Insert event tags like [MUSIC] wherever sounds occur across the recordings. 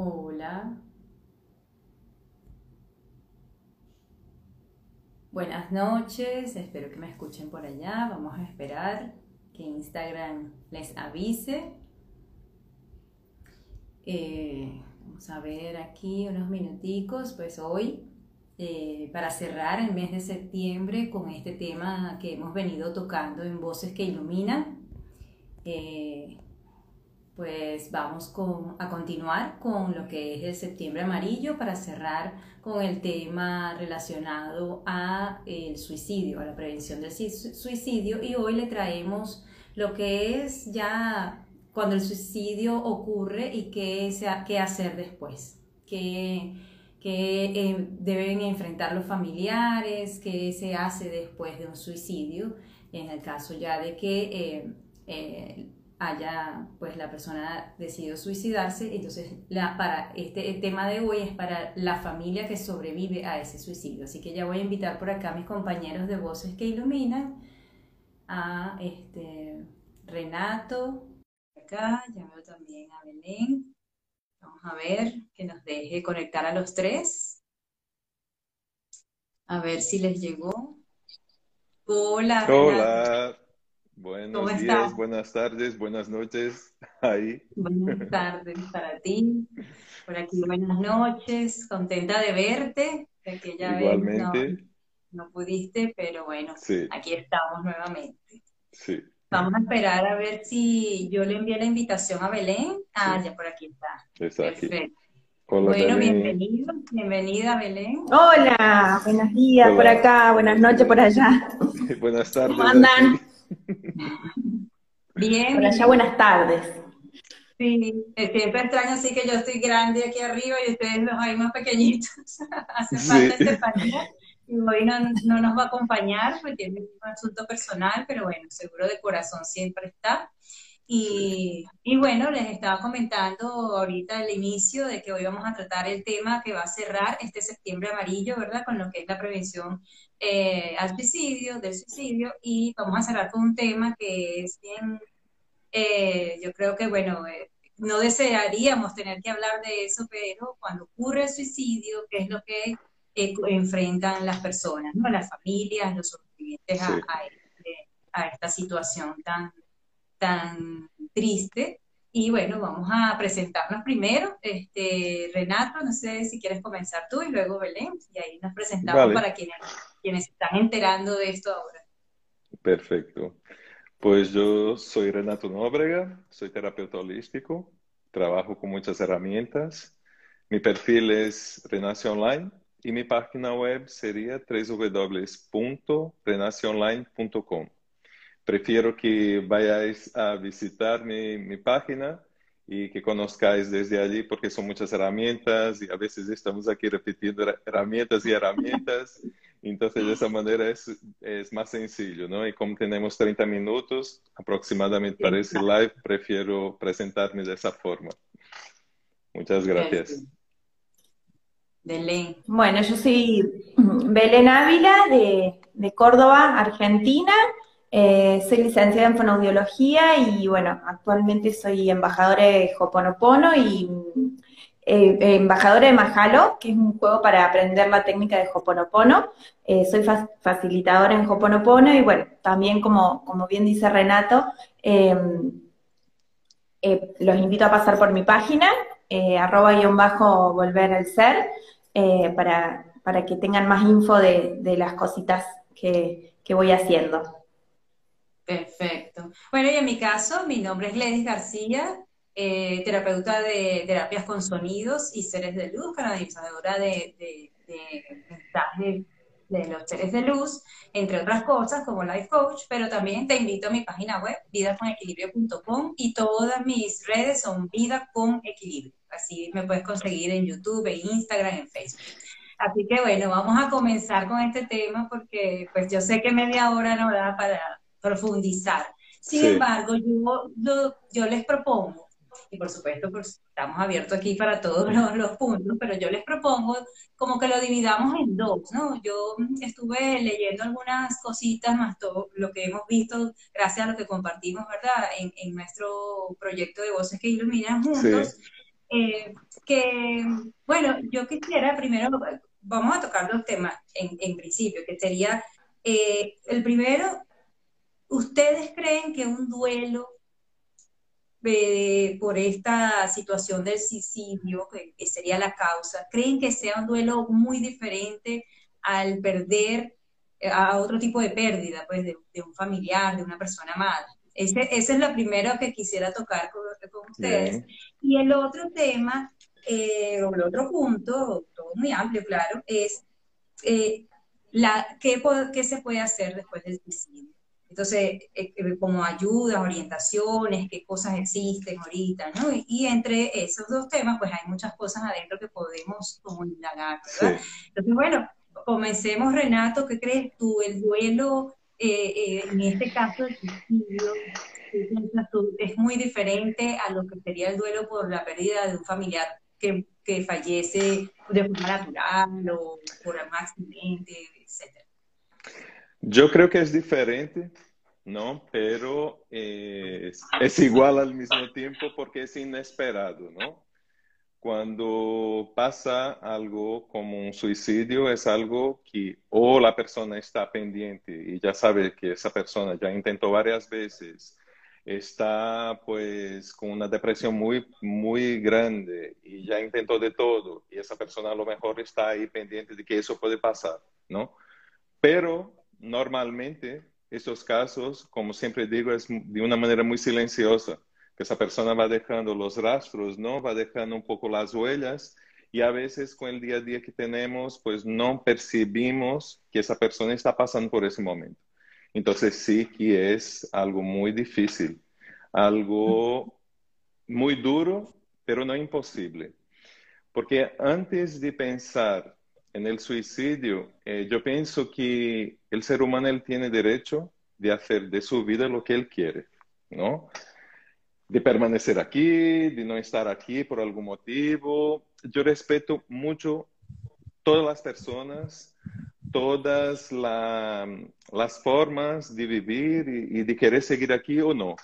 Hola. Buenas noches, espero que me escuchen por allá. Vamos a esperar que Instagram les avise. Eh, vamos a ver aquí unos minuticos, pues hoy, eh, para cerrar el mes de septiembre con este tema que hemos venido tocando en Voces que Iluminan. Eh, pues vamos a continuar con lo que es el septiembre amarillo para cerrar con el tema relacionado a el suicidio, a la prevención del suicidio. Y hoy le traemos lo que es ya cuando el suicidio ocurre y qué, qué hacer después, qué, eh, deben enfrentar los familiares, qué se hace después de un suicidio, en el caso ya de que eh, eh, haya, pues la persona decidido suicidarse, entonces la, para este el tema de hoy es para la familia que sobrevive a ese suicidio. Así que ya voy a invitar por acá a mis compañeros de Voces que Iluminan, a este, Renato, acá, ya veo también a Belén. Vamos a ver que nos deje conectar a los tres. A ver si les llegó. Hola. Hola. Buenos días, buenas tardes, buenas noches. [LAUGHS] Ahí. Buenas tardes para ti. Por aquí, buenas noches. Contenta de verte. Que ya Igualmente. no, pudiste, pero bueno, aquí estamos nuevamente. Sí. Vamos a esperar a ver si yo le envié la invitación a Belén. Ah, ya por aquí está. Perfecto. bueno, bienvenido, bienvenida Belén. Hola, buenos días por acá, buenas noches por allá. [LAUGHS] buenas tardes. ¿Cómo andan? Bien. Por allá, buenas tardes. Sí, siempre extraño así que yo estoy grande aquí arriba y ustedes los hay más pequeñitos. [LAUGHS] Hace falta Estefanía y hoy no, no, nos va a acompañar porque es un asunto personal, pero bueno, seguro de corazón siempre está. Y, y, bueno, les estaba comentando ahorita al inicio de que hoy vamos a tratar el tema que va a cerrar este septiembre amarillo, ¿verdad? Con lo que es la prevención eh, al suicidio, del suicidio, y vamos a cerrar con un tema que es bien, eh, yo creo que, bueno, eh, no desearíamos tener que hablar de eso, pero cuando ocurre el suicidio, ¿qué es lo que enfrentan las personas, ¿no? las familias, los sobrevivientes a, este, a esta situación tan tan triste. Y bueno, vamos a presentarnos primero. Este, Renato, no sé si quieres comenzar tú y luego Belén, y ahí nos presentamos para quienes, quienes están enterando de esto ahora. Perfecto. Pues yo soy Renato Nóbrega, soy terapeuta holístico, trabajo con muchas herramientas. Mi perfil es Renace Online y mi página web sería www.renaceonline.com prefiero que vayáis a visitar mi, mi, página y que conozcáis desde allí porque son muchas herramientas y a veces estamos aquí repitiendo herramientas y herramientas. Entonces, de esa manera es, es más sencillo, ¿no? Y como tenemos 30 minutos aproximadamente para ese live, prefiero presentarme de esa forma. Muchas gracias. Belén. Bueno, yo soy Belén Ávila de, de Córdoba, Argentina. Eh, soy licenciada en fonoaudiología y bueno, actualmente soy embajadora de Hoponopono y eh, embajadora de Mahalo, que es un juego para aprender la técnica de Hoponopono. Eh, soy facilitadora en Hoponopono y bueno, también como, como bien dice Renato, em, los invito a pasar por mi página, arroba guion bajo volver al ser, para, para que tengan más info de, de las cositas que, que voy haciendo. Perfecto. Bueno, y en mi caso, mi nombre es Ledis García, eh, terapeuta de terapias con sonidos y seres de luz, canalizadora de, de, de mensajes de los seres de luz, entre otras cosas como Life Coach, pero también te invito a mi página web, vidaconequilibrio.com y todas mis redes son Vida con Equilibrio. Así me puedes conseguir en YouTube, en Instagram, en Facebook. Así que bueno, vamos a comenzar con este tema porque pues yo sé que media hora no da para profundizar. Sin embargo, yo, yo, les propongo, y por supuesto pues, estamos abiertos aquí para todos [LAUGHS] los, puntos, pero yo les propongo como que lo dividamos en dos, ¿no? Yo estuve leyendo algunas cositas más todo lo que hemos visto gracias a lo que compartimos, ¿verdad? En, nuestro proyecto de Voces que Iluminan juntos. Eh, que, bueno, yo quisiera primero, vamos a tocar dos temas en, en principio, que sería, eh, el primero, ¿ustedes creen que un duelo por esta situación del suicidio, que, sería la causa, creen que sea un duelo muy diferente al perder eh, a otro tipo de pérdida, pues de, un familiar, de una persona amada. Ese, ese es lo primero que quisiera tocar con, ustedes. Y el otro tema, eh, o el otro punto, todo muy amplio, claro, es eh, la, ¿qué, qué se puede hacer después del suicidio. Entonces, eh, eh, como ayudas, orientaciones, qué cosas existen ahorita, ¿no? Y, entre esos dos temas, pues hay muchas cosas adentro que podemos como indagar, ¿verdad? Entonces, bueno, comencemos, Renato, ¿qué crees tú? El duelo, eh, en este caso del suicidio, es muy diferente a lo que sería el duelo por la pérdida de un familiar que, que fallece de forma natural o por un accidente, etcétera. Yo creo que es diferente, ¿no? Pero eh, es, igual al mismo tiempo porque es inesperado, ¿no? Cuando pasa algo como un suicidio es algo que o la persona está pendiente y ya sabe que esa persona ya intentó varias veces, está pues con una depresión muy, muy grande y ya intentó de todo y esa persona a lo mejor está ahí pendiente de que eso puede pasar, ¿no? Pero normalmente estos casos, como siempre digo, es de una manera muy silenciosa, que esa persona va dejando los rastros, ¿no? Va dejando un poco las huellas y a veces con el día a día que tenemos, pues no percibimos que esa persona está pasando por ese momento. Entonces sí que es algo muy difícil, algo muy duro, pero no imposible. Porque antes de pensar en el suicidio, eh, yo pienso que el ser humano él tiene derecho de hacer de su vida lo que él quiere, ¿no? De permanecer aquí, de no estar aquí por algún motivo. Yo respeto mucho todas las personas, todas las formas de vivir y, y de querer seguir aquí o no.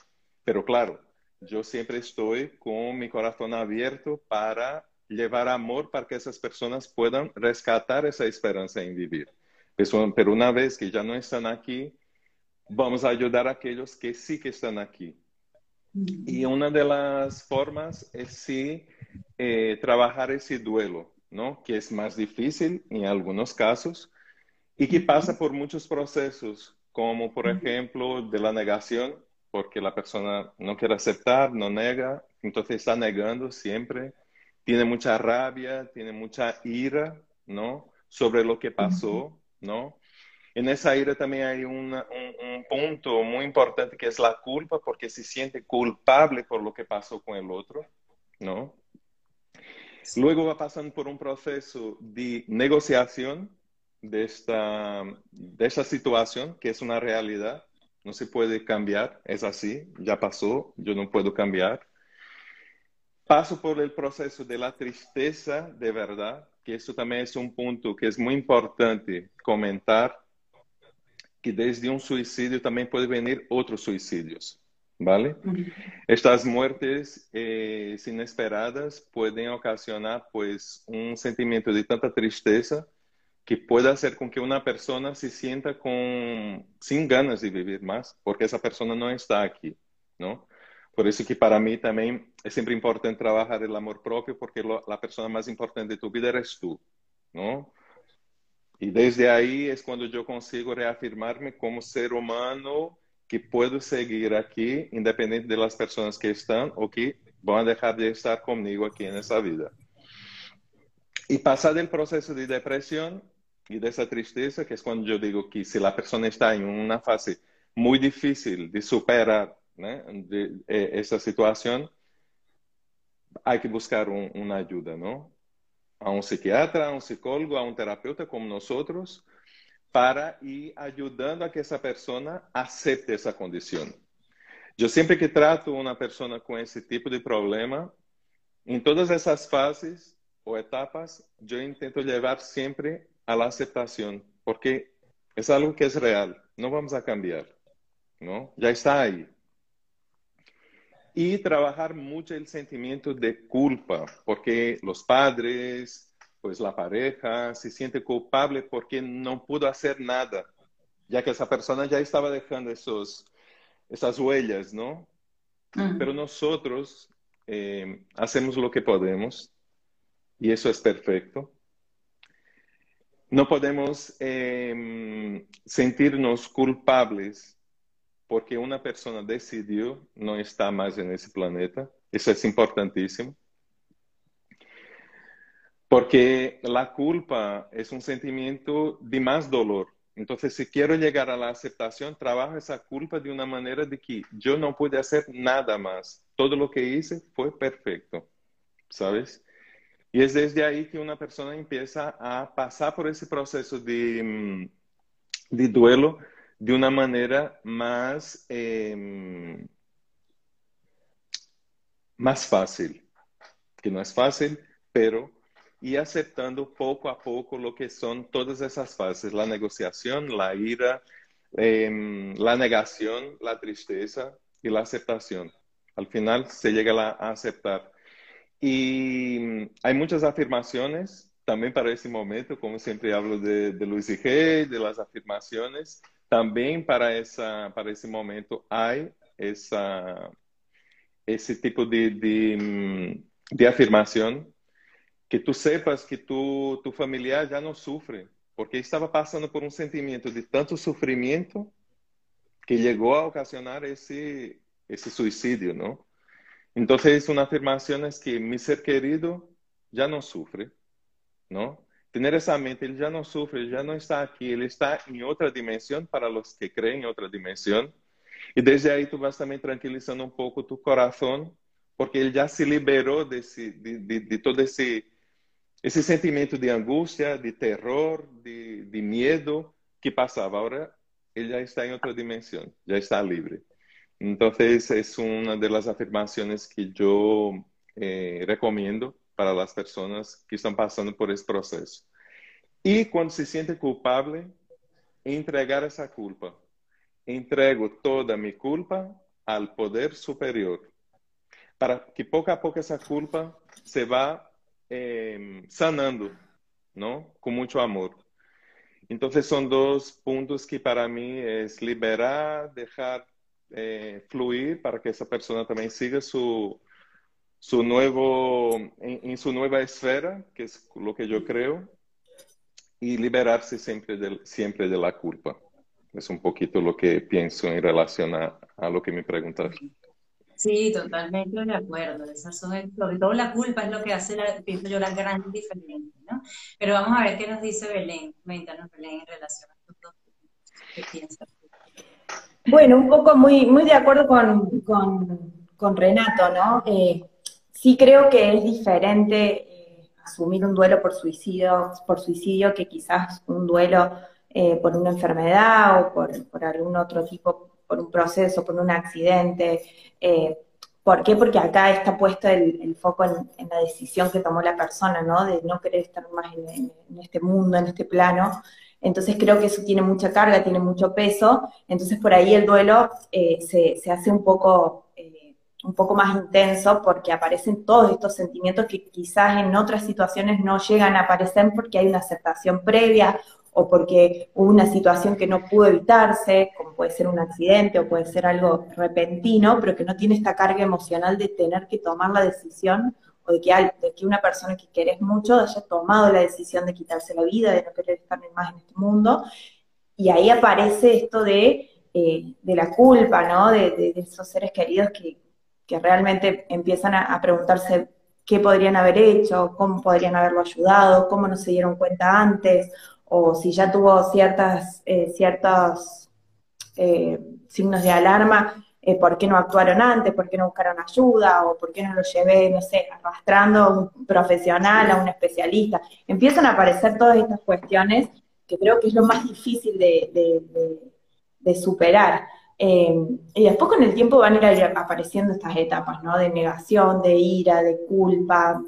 Pero claro, yo siempre estoy con mi corazón abierto para llevar amor para que esas personas puedan rescatar esa esperanza en vivir. Pero una vez que ya no están aquí, vamos a ayudar a aquellos que sí que están aquí. Y una de las formas es sí eh, trabajar ese duelo, ¿no? Que es más difícil en algunos casos y que pasa por muchos procesos, como por ejemplo de la negación, porque la persona no quiere aceptar, no nega, entonces está negando siempre tiene mucha rabia, tiene mucha ira, ¿no? Sobre lo que pasó, ¿no? En esa ira también hay un, punto muy importante que es la culpa, porque se siente culpable por lo que pasó con el otro, ¿no? Luego va pasando por un proceso de negociación de esta, de esta situación, que es una realidad, no se puede cambiar, es así, ya pasó, yo no puedo cambiar paso por el proceso de la tristeza de verdad, que eso también es un punto que es muy importante comentar, que desde un suicidio también puede venir otros suicidios, ¿vale? Estas muertes eh, inesperadas pueden ocasionar pues un sentimiento de tanta tristeza que puede hacer con que una persona se sienta con, sin ganas de vivir más, porque esa persona no está aquí, ¿no? Por eso que para mí también es siempre importante trabajar el amor propio porque la persona más importante de tu vida eres tú, ¿no? Y desde ahí es cuando yo consigo reafirmarme como ser humano que puedo seguir aquí independiente de las personas que están o que van a dejar de estar conmigo aquí en esa vida. Y pasar del proceso de depresión y de esa tristeza, que es cuando yo digo que si la persona está en una fase muy difícil de superar de eh, esa situación, hay que buscar una ayuda, ¿no? A un psiquiatra, a un psicólogo, a un terapeuta como nosotros, para ir ayudando a que esa persona acepte esa condición. Yo siempre que trato una persona con ese tipo de problema, en todas esas fases o etapas, yo intento llevar siempre a la aceptación, porque es algo que es real, no vamos a cambiar, ¿no? Ya está ahí. Y trabajar mucho el sentimiento de culpa, porque los padres, pues la pareja se siente culpable porque no pudo hacer nada, ya que esa persona ya estaba dejando esos, esas huellas, ¿no? Pero nosotros eh, hacemos lo que podemos y eso es perfecto. No podemos em, sentirnos culpables porque una persona decidió no estar más en ese planeta. Eso es importantísimo. Porque la culpa es un sentimiento de más dolor. Entonces, si quiero llegar a la aceptación, trabajo esa culpa de una manera de que yo no pude hacer nada más. Todo lo que hice fue perfecto, ¿sabes? Y es desde ahí que una persona empieza a pasar por ese proceso de, mm, de duelo de una manera más, em, más fácil, que no es fácil, pero y aceptando poco a poco lo que son todas esas fases, la negociación, la ira, em, la negación, la tristeza y la aceptación. Al final se llega a aceptar. Y hay muchas afirmaciones también para ese momento, como siempre hablo de, de Luis y G, de las afirmaciones, también para, esa, para ese momento hay esa, ese tipo de, de, mm, de afirmación que tú sepas que tu, tu familiar ya no sufre, porque estaba pasando por un sentimiento de tanto sufrimiento que llegó a ocasionar ese, ese suicidio, ¿no? Entonces, una afirmación es que mi ser querido ya no sufre, ¿no? Tener esa mente, él ya no sufre, ya no está aquí, él está en otra dimensión para los que creen en otra dimensión. Y desde ahí tú vas también tranquilizando un poco tu corazón, porque él ya se liberó de, de, de, todo ese, ese sentimiento de angustia, de terror, de, de miedo que pasaba. Ahora él ya está en otra dimensión, ya está libre. Entonces es una de las afirmaciones que yo eh, recomiendo para las personas que están pasando por ese proceso. Y cuando se siente culpable, entregar esa culpa. Entrego toda mi culpa al poder superior, para que poco a poco esa culpa se va eh, sanando, ¿no? Con mucho amor. Entonces son dos puntos que para mí es liberar, dejar eh, fluir para que esa persona también siga su, su nuevo, en, su nueva esfera, que es lo que yo creo, y liberarse siempre de, siempre de la culpa. Es un poquito lo que pienso en relación a, lo que me preguntas. Sí, totalmente de acuerdo. Esas son, sobre todo la culpa es lo que hace, la, pienso yo, la gran diferencia, ¿no? Pero vamos a ver qué nos dice Belén. Cuéntanos, Belén, en relación a estos dos. ¿Qué piensas? Bueno, un poco muy, muy de acuerdo con, con, con Renato, ¿no? Eh, Sí creo que es diferente eh, asumir un duelo por suicidio, por suicidio que quizás un duelo eh, por una enfermedad o por, algún otro tipo, por un proceso, por un accidente. Eh, ¿Por qué? Porque acá está puesto el, foco en, la decisión que tomó la persona, ¿no? De no querer estar más en, este mundo, en este plano. Entonces creo que eso tiene mucha carga, tiene mucho peso. Entonces por ahí el duelo se, se, hace un poco un poco más intenso porque aparecen todos estos sentimientos que quizás en otras situaciones no llegan a aparecer porque hay una aceptación previa o porque hubo una situación que no pudo evitarse, como puede ser un accidente o puede ser algo repentino, pero que no tiene esta carga emocional de tener que tomar la decisión o de que, de que una persona que querés mucho haya tomado la decisión de quitarse la vida, de no querer estar más en este mundo. Y ahí aparece esto de, eh, de la culpa, ¿no? De, de, esos seres queridos que, que realmente empiezan a, preguntarse qué podrían haber hecho, cómo podrían haberlo ayudado, cómo no se dieron cuenta antes, o si ya tuvo ciertas, eh, ciertos eh, signos de alarma, eh, por qué no actuaron antes, por qué no buscaron ayuda, o por qué no lo llevé, no sé, arrastrando a un profesional, a un especialista. Empiezan a aparecer todas estas cuestiones que creo que es lo más difícil de superar. Eh, y después con el tiempo van a ir apareciendo estas etapas, ¿no? De negación, de ira, de culpa,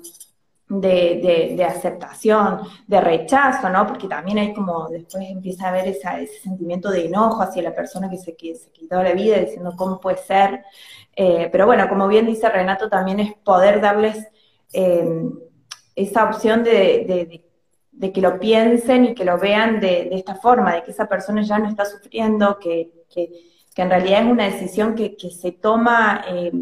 de, aceptación, de rechazo, ¿no? Porque también hay como, después empieza a haber ese sentimiento de enojo hacia la persona que se, que se quitó la vida, diciendo cómo puede ser. Eh, pero bueno, como bien dice Renato, también es poder darles eh, esa opción de, que lo piensen y que lo vean de, esta forma, de que esa persona ya no está sufriendo, que, en realidad es una decisión que, se toma eh,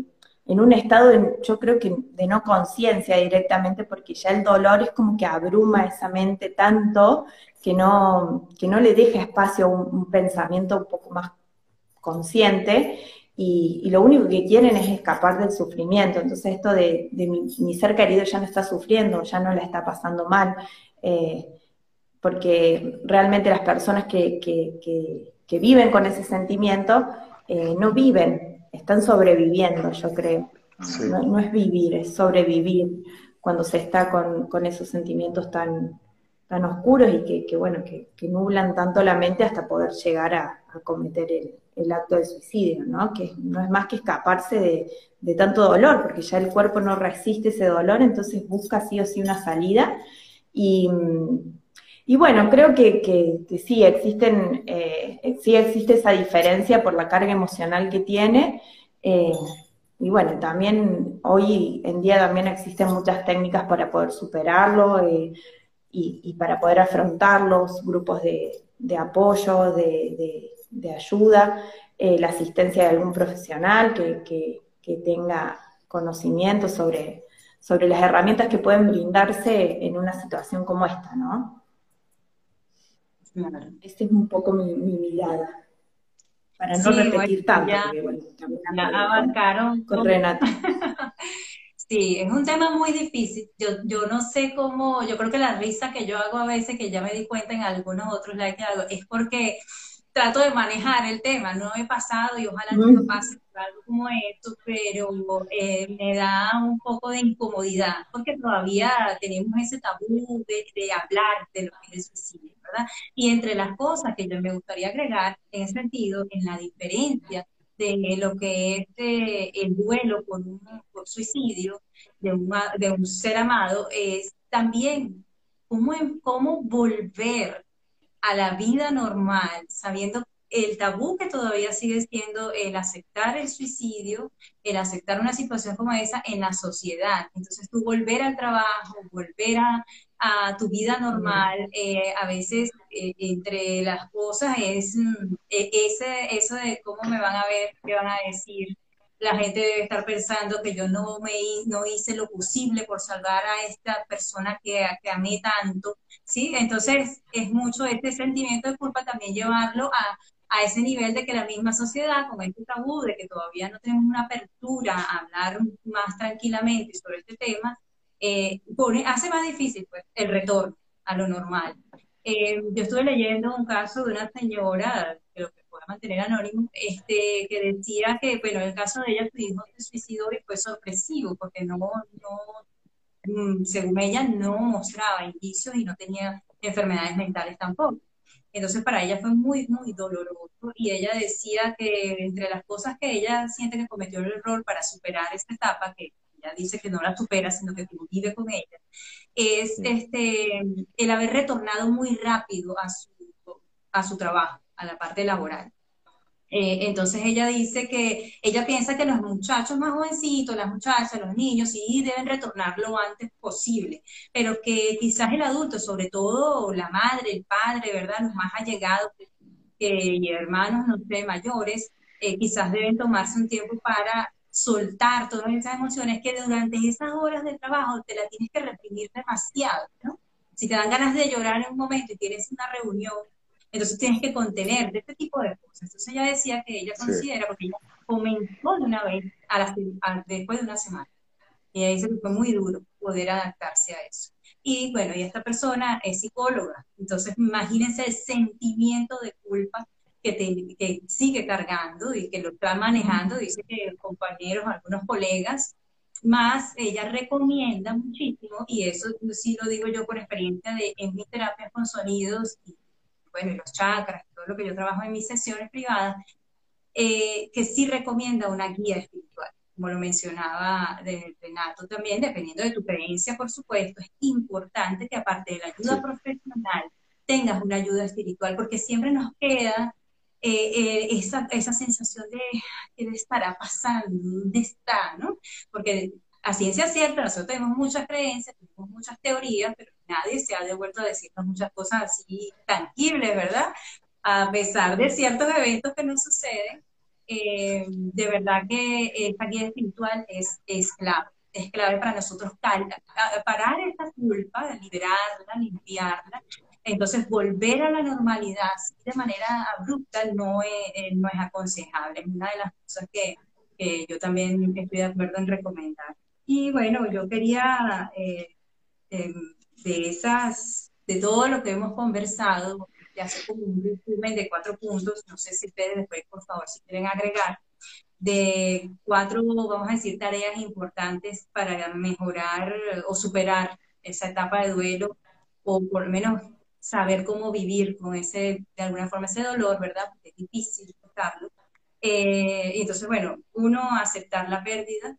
en un estado, de, yo creo que de no conciencia directamente, porque ya el dolor es como que abruma esa mente tanto que no, que no le deja espacio a un, pensamiento un poco más consciente. Y, lo único que quieren es escapar del sufrimiento. Entonces esto de, mi, ser querido ya no está sufriendo, ya no la está pasando mal, eh, porque realmente las personas que, viven con ese sentimiento eh, no viven, están sobreviviendo, yo creo. No, es vivir, es sobrevivir cuando se está con, esos sentimientos tan, tan oscuros y que, bueno, que, nublan tanto la mente hasta poder llegar a, cometer el, acto de suicidio, ¿no? Que no es más que escaparse de, tanto dolor, porque ya el cuerpo no resiste ese dolor, entonces busca sí o sí una salida. Y, bueno, creo que, sí, existen, eh, sí existe esa diferencia por la carga emocional que tiene, eh, y bueno, también hoy en día también existen muchas técnicas para poder superarlo eh, y, para poder afrontar los grupos de, apoyo, de, ayuda, eh, la asistencia de algún profesional que, tenga conocimiento sobre, sobre las herramientas que pueden brindarse en una situación como esta, ¿no? Esta es un poco mi mirada para no repetir tanto, ya, abarcaron con Renata. [LAUGHS] sí, es un tema muy difícil. Yo, yo no sé cómo, yo creo que la risa que yo hago a veces, que ya me di cuenta en algunos otros likes que hago, es porque trato de manejar el tema. No he pasado y ojalá no me pase algo como esto, pero eh, me da un poco de incomodidad porque todavía tenemos ese tabú de, de hablar de lo que es el suicidio. Y entre las cosas que yo me gustaría agregar en ese sentido, en la diferencia de lo que es eh, el duelo por un suicidio de un, de un ser amado, es también cómo, cómo volver a la vida normal, sabiendo el tabú que todavía sigue siendo el aceptar el suicidio, el aceptar una situación como esa en la sociedad. Entonces tú volver al trabajo, volver a, a tu vida normal, eh, a veces eh, entre las cosas es mm, e, ese, eso de cómo me van a ver, qué van a decir. La gente debe estar pensando que yo no, me, no hice lo posible por salvar a esta persona que, que amé tanto, ¿sí? Entonces es mucho este sentimiento de culpa también llevarlo a, a ese nivel de que la misma sociedad, con este tabú de que todavía no tenemos una apertura a hablar más tranquilamente sobre este tema, eh, hace más difícil pues, el retorno a lo normal. Eh, yo estuve leyendo un caso de una señora, lo que puede mantener anónimo, este, que decía que, bueno, el caso de ella, su hijo se suicidó y fue sorpresivo, porque no, no, mm, según ella, no mostraba indicios y no tenía enfermedades mentales tampoco. Entonces para ella fue muy, muy doloroso y ella decía que entre las cosas que ella siente que cometió el error para superar esta etapa, que dice que no la supera, sino que vive con ella, es este, el haber retornado muy rápido a su, a su trabajo, a la parte laboral. Eh, entonces ella dice que ella piensa que los muchachos más jovencitos, las muchachas, los niños, sí deben retornar lo antes posible, pero que quizás el adulto, sobre todo la madre, el padre, ¿verdad? Los más allegados y hermanos, no sé, mayores, eh, quizás deben tomarse un tiempo para soltar todas esas emociones que durante esas horas de trabajo te la tienes que reprimir demasiado, ¿no? Si te dan ganas de llorar en un momento y tienes una reunión, entonces tienes que contener de este tipo de cosas. Entonces ella decía que ella considera, porque ella comenzó de una vez a después de una semana. Y ella dice que fue muy duro poder adaptarse a eso. Y bueno, y esta persona es psicóloga, entonces imagínense el sentimiento de culpa que, sigue cargando y que lo está manejando, dice que compañeros, algunos colegas, más ella recomienda muchísimo, y eso sí lo digo yo por experiencia de, en mis terapias con sonidos y bueno, y los chakras, todo lo que yo trabajo en mis sesiones privadas, eh, que sí recomienda una guía espiritual. como lo mencionaba de Renato también, dependiendo de tu creencia, por supuesto, es importante que aparte de la ayuda profesional, tengas una ayuda espiritual, porque siempre nos queda eh, eh, esa, esa, sensación de qué estará pasando, dónde está, ¿no? Porque a ciencia cierta, nosotros tenemos muchas creencias, tenemos muchas teorías, pero nadie se ha devuelto a decirnos muchas cosas así tangibles, ¿verdad? A pesar de ciertos eventos que nos suceden, eh, de verdad que esta guía espiritual es, es clave, es clave para nosotros parar esta culpa, liberarla, limpiarla, entonces volver a la normalidad de manera abrupta no es, eh, no es aconsejable, es una de las cosas que, que yo también estoy de acuerdo en recomendar. Y bueno, yo quería eh, em, de esas, de todo lo que hemos conversado, de hacer como un resumen de cuatro puntos, no sé si ustedes después, por favor, si quieren agregar, de cuatro, vamos a decir, tareas importantes para mejorar o superar esa etapa de duelo, o por lo menos saber cómo vivir con ese, de alguna forma, ese dolor, ¿verdad? Porque es difícil tocarlo. Eh, entonces, bueno, uno, aceptar la pérdida,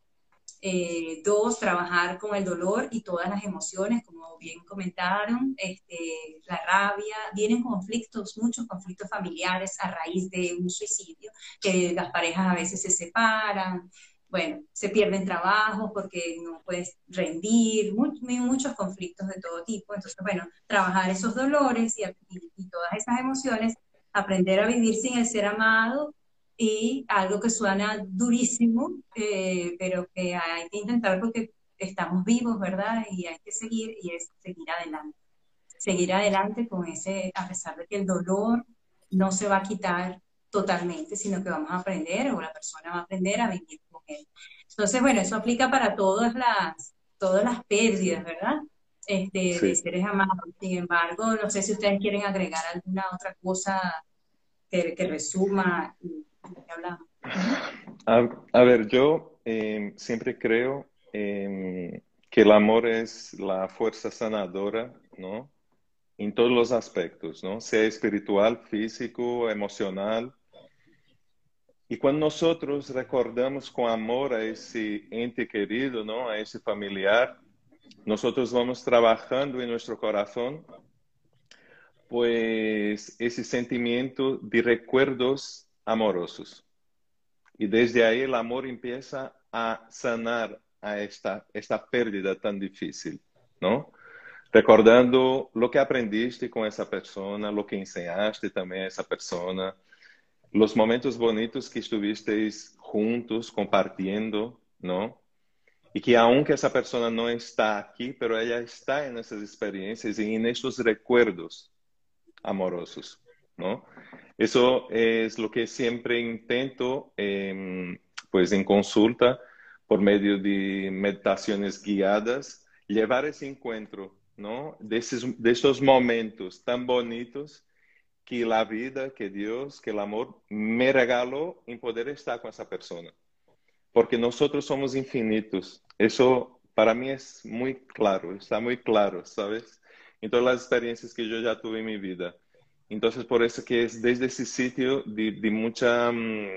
eh, dos, trabajar con el dolor y todas las emociones, como bien comentaron, este, la rabia, vienen conflictos, muchos conflictos familiares a raíz de un suicidio, que las parejas a veces se separan, bueno, se pierden trabajos porque no puedes rendir, muchos conflictos de todo tipo. Entonces, bueno, trabajar esos dolores y, y todas esas emociones, aprender a vivir sin el ser amado y algo que suena durísimo, eh, pero que hay que intentar porque estamos vivos, ¿verdad? Y hay que seguir y es seguir adelante. Seguir adelante con ese, a pesar de que el dolor no se va a quitar totalmente, sino que vamos a aprender o la persona va a aprender a vivir con él. Entonces, bueno, eso aplica para todas las, todas las pérdidas, ¿verdad? Este, De seres amados. Sin embargo, no sé si ustedes quieren agregar alguna otra cosa que, que resuma a, ver, yo em, siempre creo em, que el amor es la fuerza sanadora, ¿no? En todos los aspectos, ¿no? Sea espiritual, físico, emocional. Y cuando nosotros recordamos con amor a ese ente querido, ¿no? A ese familiar, nosotros vamos trabajando en nuestro corazón, pues ese sentimiento de recuerdos amorosos. Y desde ahí el amor empieza a sanar a esta, esta pérdida tan difícil, ¿no? Recordando lo que aprendiste con esa persona, lo que enseñaste también a esa persona, los momentos bonitos que estuvisteis juntos compartiendo, ¿no? Y que aunque esa persona no está aquí, pero ella está en esas experiencias y en esos recuerdos amorosos, ¿no? Eso es lo que siempre intento, em, pues en consulta, por medio de meditaciones guiadas, llevar ese encuentro, ¿no? De, esos, de esos momentos tan bonitos que la vida, que Dios, que el amor me regaló en poder estar con esa persona. Porque nosotros somos infinitos. Eso para mí es muy claro, está muy claro, ¿sabes? En todas las experiencias que yo ya tuve en mi vida. Entonces, por eso que es desde ese sitio de, de mucha um,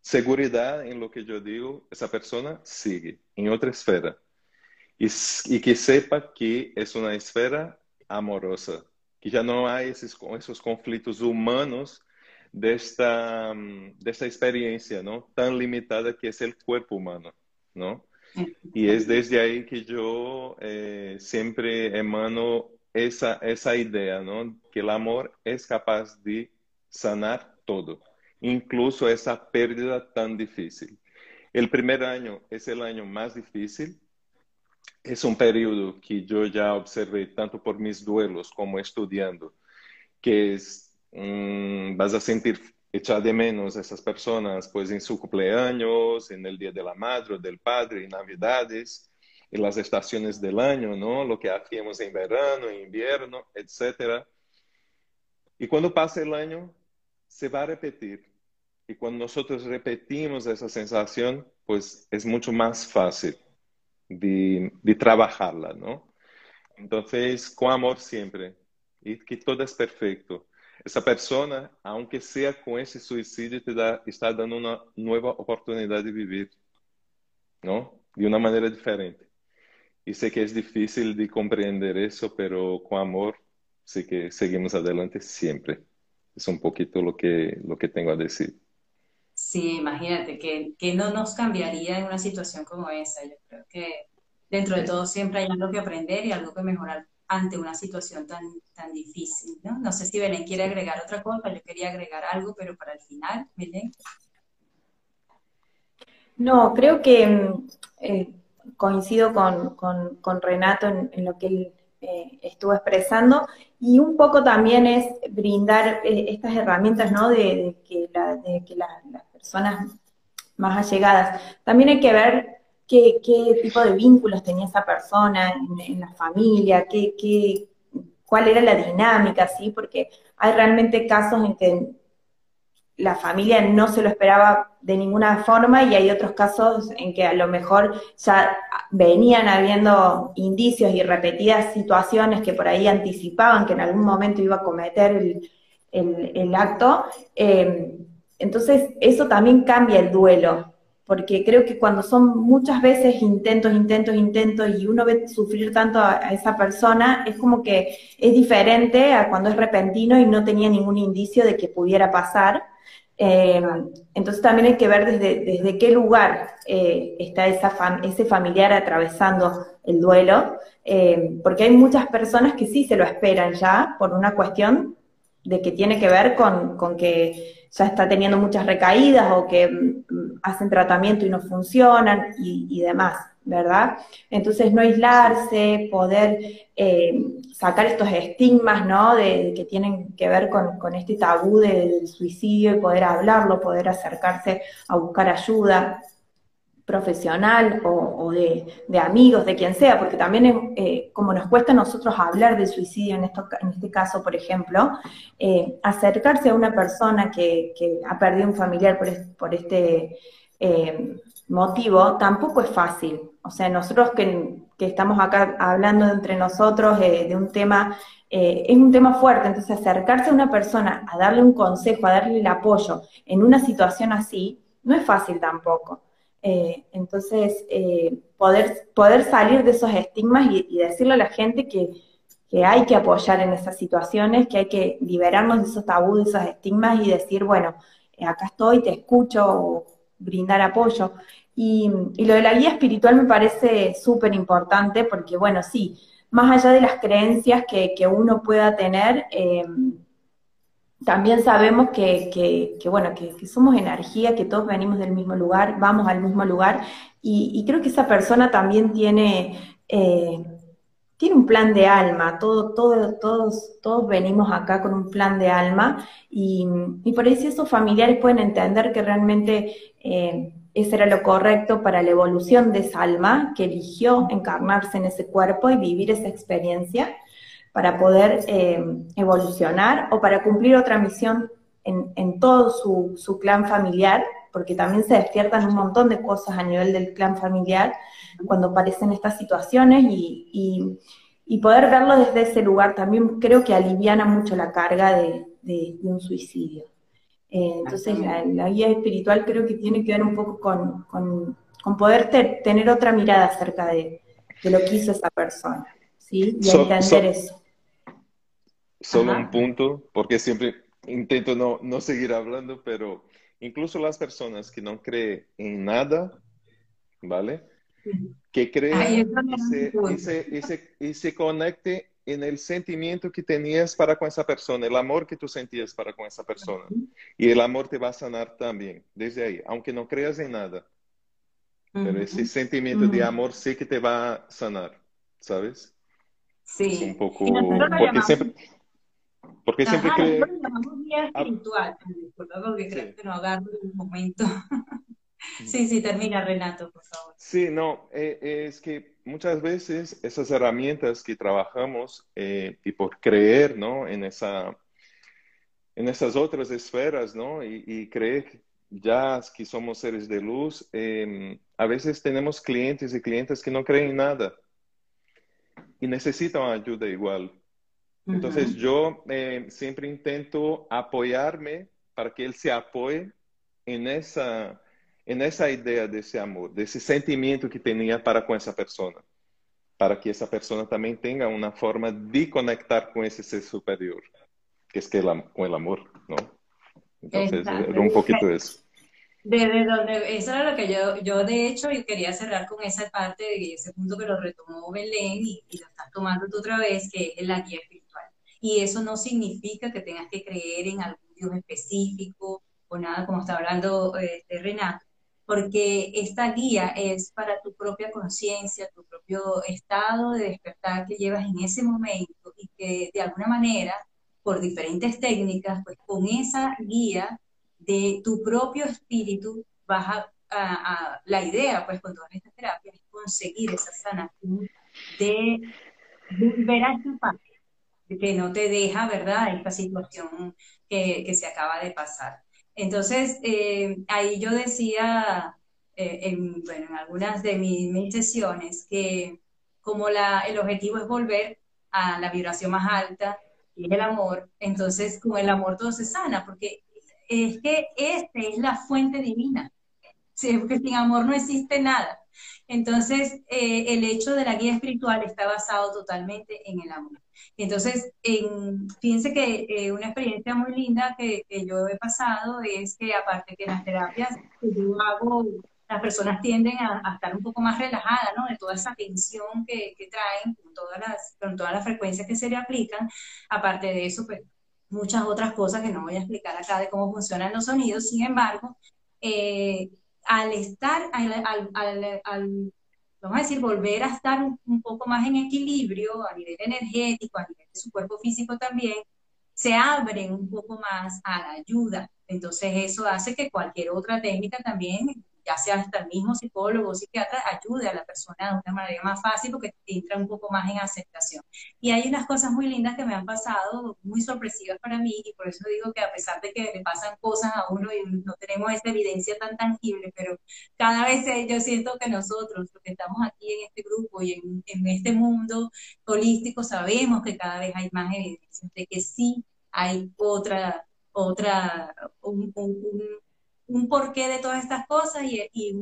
seguridad en lo que yo digo, esa persona sigue en otra esfera. Y, y, que sepa que es una esfera amorosa, que ya no hay esos, esos conflictos humanos de esta, um, de esta experiencia ¿no? tan limitada que es el cuerpo humano. ¿no? Y es desde ahí que yo eh, siempre emano esa, esa idea, ¿no? Que el amor es capaz de sanar todo, incluso esa pérdida tan difícil. El primer año es el año más difícil. Es un periodo que yo ya observé tanto por mis duelos como estudiando, que es, mm, vas a sentir echar de menos a esas personas pues en su cumpleaños, en el Día de la Madre, del Padre, en Navidades, las estaciones del año, ¿no? Lo que hacíamos en verano, en invierno, etc. Y cuando pasa el año, se va a repetir. Y cuando nosotros repetimos esa sensación, pues es mucho más fácil de, de trabajarla, ¿no? Entonces, con amor siempre. Y que todo es perfecto. Esa persona, aunque sea con ese suicidio, te da, está dando una nueva oportunidad de vivir. ¿no? De una manera diferente. Y sé que es difícil de comprender eso, pero con amor sé que seguimos adelante siempre. Es un poquito lo que, lo que tengo a decir. Sí, imagínate, que, que no nos cambiaría en una situación como esa. Yo creo que dentro de todo siempre hay algo que aprender y algo que mejorar ante una situación tan, tan difícil, ¿no? No sé si Belén quiere agregar otra cosa, yo quería agregar algo, pero para el final, Belén. No, creo que mm, eh, coincido con, Renato en, lo que él eh, estuvo expresando y un poco también es brindar eh, estas herramientas, ¿no? De, que, las personas más allegadas, también hay que ver qué, tipo de vínculos tenía esa persona en, la familia, qué, qué, cuál era la dinámica, ¿sí? Porque hay realmente casos en que la familia no se lo esperaba de ninguna forma y hay otros casos en que a lo mejor ya venían habiendo indicios y repetidas situaciones que por ahí anticipaban que en algún momento iba a cometer el, acto. Eh, entonces eso también cambia el duelo, porque creo que cuando son muchas veces intentos, intentos, intentos y uno ve sufrir tanto a, esa persona, es como que es diferente a cuando es repentino y no tenía ningún indicio de que pudiera pasar. Eh, entonces también hay que ver desde, desde qué lugar eh, está esa ese familiar atravesando el duelo, eh, porque hay muchas personas que sí se lo esperan ya por una cuestión de que tiene que ver con, con que ya está teniendo muchas recaídas o que mm, hacen tratamiento y no funcionan y, demás, ¿verdad? Entonces no aislarse, poder eh, sacar estos estigmas, ¿no? De, que tienen que ver con, este tabú del suicidio y poder hablarlo, poder acercarse a buscar ayuda profesional o, de, amigos, de quien sea, porque también eh, como nos cuesta a nosotros hablar del suicidio en, esto, en este caso, por ejemplo, eh, acercarse a una persona que, ha perdido un familiar por, este eh, motivo tampoco es fácil. O sea, nosotros que, estamos acá hablando entre nosotros de un tema, es un tema fuerte, entonces acercarse a una persona a darle un consejo, a darle el apoyo en una situación así, no es fácil tampoco. Eh, entonces, eh, poder, poder salir de esos estigmas y, decirle a la gente que, hay que apoyar en esas situaciones, que hay que liberarnos de esos tabúes, de esos estigmas y decir, bueno, eh, acá estoy, te escucho, brindar apoyo. Y, lo de la guía espiritual me parece súper importante porque, bueno, sí, más allá de las creencias que, que uno pueda tener, también sabemos que, bueno, que, somos energía, que todos venimos del mismo lugar, vamos al mismo lugar, y, creo que esa persona también tiene, eh, tiene un plan de alma, todo, todo, todos, todos venimos acá con un plan de alma, y, por ahí si esos familiares pueden entender que realmente eh, ese era lo correcto para la evolución de esa alma que eligió encarnarse en ese cuerpo y vivir esa experiencia, para poder eh, evolucionar o para cumplir otra misión en, todo su, clan familiar, porque también se despiertan un montón de cosas a nivel del clan familiar cuando aparecen estas situaciones y, poder verlo desde ese lugar también creo que aliviana mucho la carga de, un suicidio. Eh, entonces la, guía espiritual creo que tiene que ver un poco con, poder tener otra mirada acerca de, lo que hizo esa persona, ¿sí? Y entender eso solo un punto, porque siempre intento no, no seguir hablando, pero incluso las personas que no creen en nada, ¿vale? Que creen y se, y, se, conecte en el sentimiento que tenías para con esa persona, el amor que tú sentías para con esa persona. Y el amor te va a sanar también, desde ahí, aunque no creas en nada. Pero ese sentimiento de amor sí que te va a sanar, ¿sabes? Sí. Es un poco... Porque siempre, porque siempre cree... llamamos guía ah. espiritual, disculpa porque creo que no agarro un momento. sí, sí, termina Renato, por favor. Sí, no, eh, es que muchas veces esas herramientas que trabajamos eh, y por creer, ¿no? En esa, en esas otras esferas, ¿no? Y, y creer ya que somos seres de luz, em, a veces tenemos clientes y clientes que no creen en nada y necesitan ayuda igual. Entonces yo eh, siempre intento apoyarme para que él se apoye en esa, en esa idea de ese amor, de ese sentimiento que tenía para con esa persona, para que esa persona también tenga una forma de conectar con ese ser superior, que es que el, el amor, ¿no? Entonces, era un poquito eso. Desde donde, eso era lo que yo, yo de hecho quería cerrar con esa parte de ese punto que lo retomó Belén y, lo estás tomando tú otra vez, que es la guía espiritual. Y eso no significa que tengas que creer en algún Dios específico o nada, como está hablando este, Renato, porque esta guía es para tu propia conciencia, tu propio estado de despertar que llevas en ese momento y que de alguna manera, por diferentes técnicas, pues con esa guía de tu propio espíritu vas a, la idea, pues con todas estas terapias, es conseguir esa sanación de ver a tu paz, que no te deja, ¿verdad?, esta situación que, se acaba de pasar. Entonces, eh, ahí yo decía, eh, en, bueno, en algunas de mis, sesiones, que como la, el objetivo es volver a la vibración más alta, y el amor, entonces con el amor todo se sana, porque es que este es la fuente divina, porque sin amor no existe nada. Entonces, eh, el hecho de la guía espiritual está basado totalmente en el amor. Entonces, en, fíjense que eh, una experiencia muy linda que, yo he pasado es que aparte que las terapias que yo hago, las personas tienden a, estar un poco más relajadas, ¿no? De toda esa tensión que, traen con todas, las, con todas las frecuencias que se le aplican. Aparte de eso, pues muchas otras cosas que no voy a explicar acá de cómo funcionan los sonidos. Sin embargo, eh, al estar, al, al, vamos a decir, volver a estar un, poco más en equilibrio a nivel energético, a nivel de su cuerpo físico también, se abren un poco más a la ayuda. Entonces eso hace que cualquier otra técnica también ya sea hasta el mismo psicólogo o psiquiatra, ayude a la persona de una manera más fácil porque entra un poco más en aceptación. Y hay unas cosas muy lindas que me han pasado, muy sorpresivas para mí, y por eso digo que a pesar de que le pasan cosas a uno y no tenemos esta evidencia tan tangible, pero cada vez yo siento que nosotros, los que estamos aquí en este grupo y en, en este mundo holístico, sabemos que cada vez hay más evidencias de que sí hay otra, otra, un, un porqué de todas estas cosas y,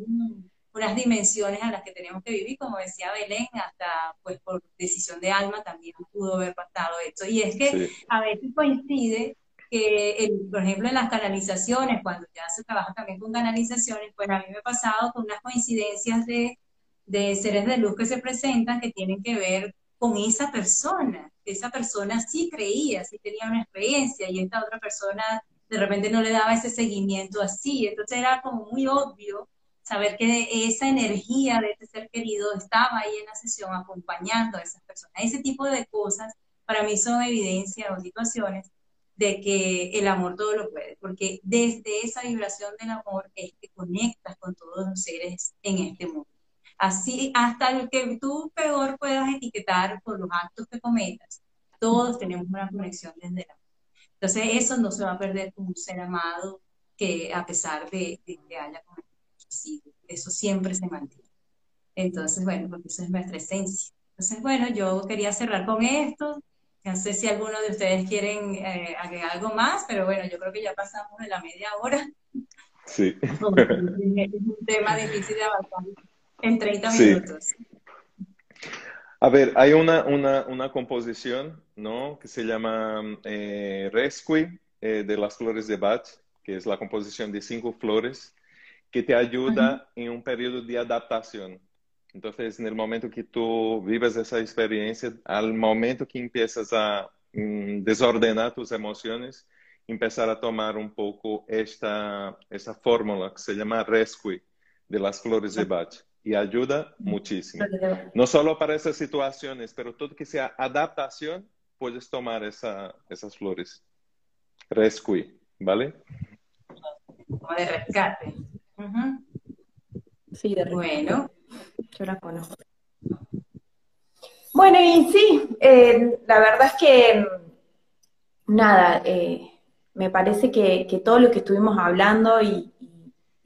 unas dimensiones a las que tenemos que vivir, como decía Belén, hasta pues por decisión de alma también pudo haber pasado esto. Y es que a veces coincide que, por ejemplo, en las canalizaciones, cuando ya se trabaja también con canalizaciones, pues a mí me ha pasado con unas coincidencias de, de seres de luz que se presentan que tienen que ver con esa persona. Esa persona sí creía, sí tenía una experiencia y esta otra persona de repente no le daba ese seguimiento así. Entonces era como muy obvio saber que esa energía de ese ser querido estaba ahí en la sesión acompañando a esas personas. Ese tipo de cosas para mí son evidencias o situaciones de que el amor todo lo puede, porque desde esa vibración del amor es que conectas con todos los seres en este mundo. Así, hasta el que tú peor puedas etiquetar por los actos que cometas, todos tenemos una conexión desde el. Entonces eso no se va a perder con un ser amado que a pesar de, que haya cometido eso siempre se mantiene. Entonces, bueno, porque eso es nuestra esencia. Entonces, bueno, yo quería cerrar con esto. No sé si alguno de ustedes quieren eh, agregar algo más, pero bueno, yo creo que ya pasamos de la media hora. Sí. [LAUGHS] es un tema difícil de avanzar en 30 minutos. A ver, hay una, una, una composición ¿no? que se llama eh, Rescue eh, de las flores de Bach, que es la composición de cinco flores, que te ayuda en un periodo de adaptación. Entonces, en el momento que tú vives esa experiencia, al momento que empiezas a mm, desordenar tus emociones, empezar a tomar un poco esta, esta fórmula que se llama Rescue de las flores de Bach y ayuda muchísimo. No solo para esas situaciones, pero todo que sea adaptación, puedes tomar esa, esas flores. Rescue, ¿vale? Como de rescate. Sí, de Bueno. Yo la conozco. Bueno, y sí, eh, la verdad es que, nada, eh, me parece que, que, todo lo que estuvimos hablando y, y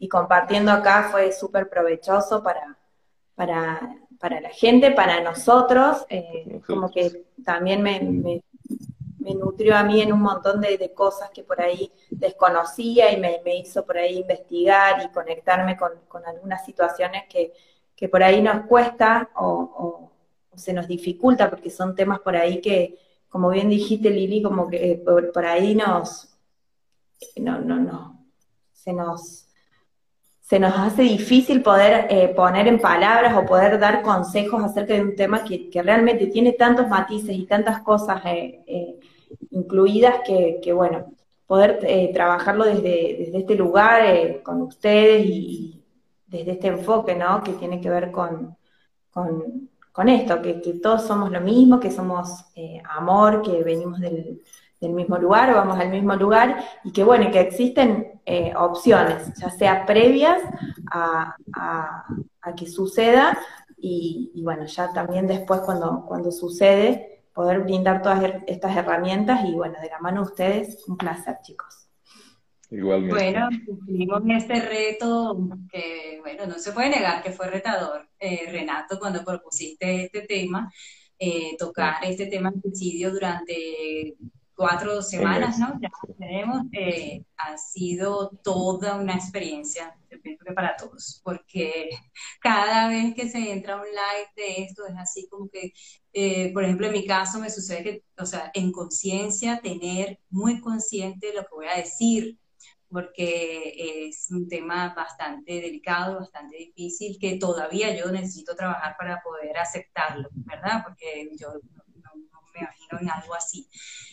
compartiendo acá fue súper provechoso para, para, la gente, para nosotros, eh, como que también me, me nutrió a mí en un montón de, cosas que por ahí desconocía y me, hizo por ahí investigar y conectarme con, algunas situaciones que, por ahí nos cuesta o, se nos dificulta porque son temas por ahí que, como bien dijiste Lili, como que por, ahí nos, no, no, no, se nos se nos hace difícil poder eh, poner en palabras o poder dar consejos acerca de un tema que, realmente tiene tantos matices y tantas cosas eh, eh, incluidas que, bueno, poder trabajarlo desde, este lugar con ustedes y, desde este enfoque, ¿no? Que tiene que ver con, con, esto, que, que, todos somos lo mismo, que somos amor, que venimos del, del mismo lugar, vamos al mismo lugar, y que bueno, que existen eh, opciones, ya sea previas a, que suceda, y, bueno, ya también después cuando, cuando sucede, poder brindar todas estas herramientas, y bueno, de la mano de ustedes, un placer, chicos. Igualmente. Bueno, cumplimos este reto que, bueno, no se puede negar que fue retador, eh, Renato, cuando propusiste este tema, eh, tocar este tema de suicidio durante cuatro semanas, ¿no? Ya tenemos, eh, ha sido toda una experiencia, yo pienso que para todos, porque [LAUGHS] cada vez que se entra un live de esto es así como que, eh, por ejemplo, en mi caso me sucede que, o sea, en conciencia, tener muy consciente lo que voy a decir, porque es un tema bastante delicado, bastante difícil, que todavía yo necesito trabajar para poder aceptarlo, ¿verdad? Porque yo me imagino en algo así.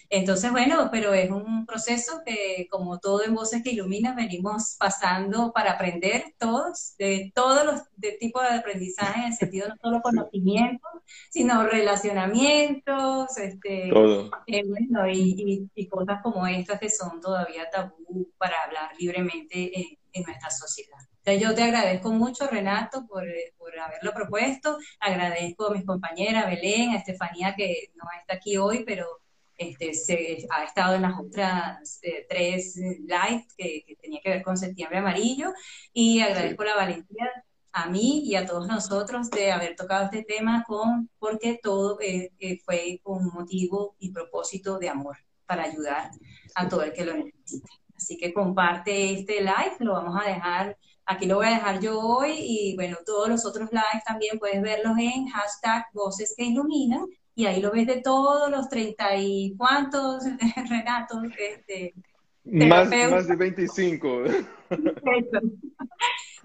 Entonces, bueno, pero es un proceso que, como todo en Voces que Iluminan, venimos pasando para aprender todos, de todos los tipos de aprendizaje, en el sentido no solo conocimiento, sino relacionamientos, este, eh, bueno, y, cosas como estas que son todavía tabú para hablar libremente en, nuestra sociedad. Yo te agradezco mucho, Renato, por, por, haberlo propuesto. Agradezco a mis compañeras, Belén, a Estefanía, que no está aquí hoy, pero este, se, ha estado en las otras eh, tres lives que, que, tenía que ver con septiembre amarillo y agradezco la valentía a mí y a todos nosotros de haber tocado este tema con porque todo eh, eh, fue con motivo y propósito de amor para ayudar a todo el que lo necesite. Así que comparte este live, lo vamos a dejar, aquí lo voy a dejar yo hoy y bueno, todos los otros lives también puedes verlos en hashtag Voces que Iluminan y ahí lo ves de todos los treinta y cuantos, [LAUGHS] Renato, este, más, más de 25.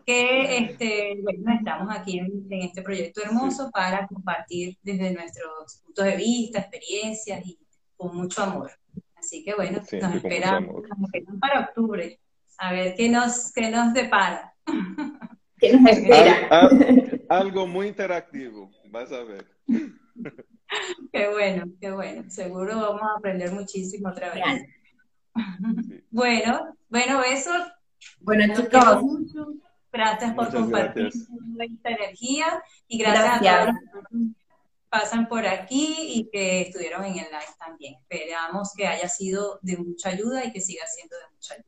que este, bueno, estamos aquí en, este proyecto hermoso para compartir desde nuestros puntos de vista, experiencias y con mucho amor. Así que bueno, nos, esperamos, para octubre. A ver qué nos, qué nos depara. ¿Qué nos [LAUGHS] espera? [LAUGHS] algo muy interactivo, vas a ver. Qué bueno, qué bueno. Seguro vamos a aprender muchísimo otra vez. [LAUGHS] Bueno, bueno, besos. Bueno, chicos. Gracias por compartir esta energía y gracias, a todos los que pasan por aquí y que estuvieron en el live también. Esperamos que haya sido de mucha ayuda y que siga siendo de mucha ayuda.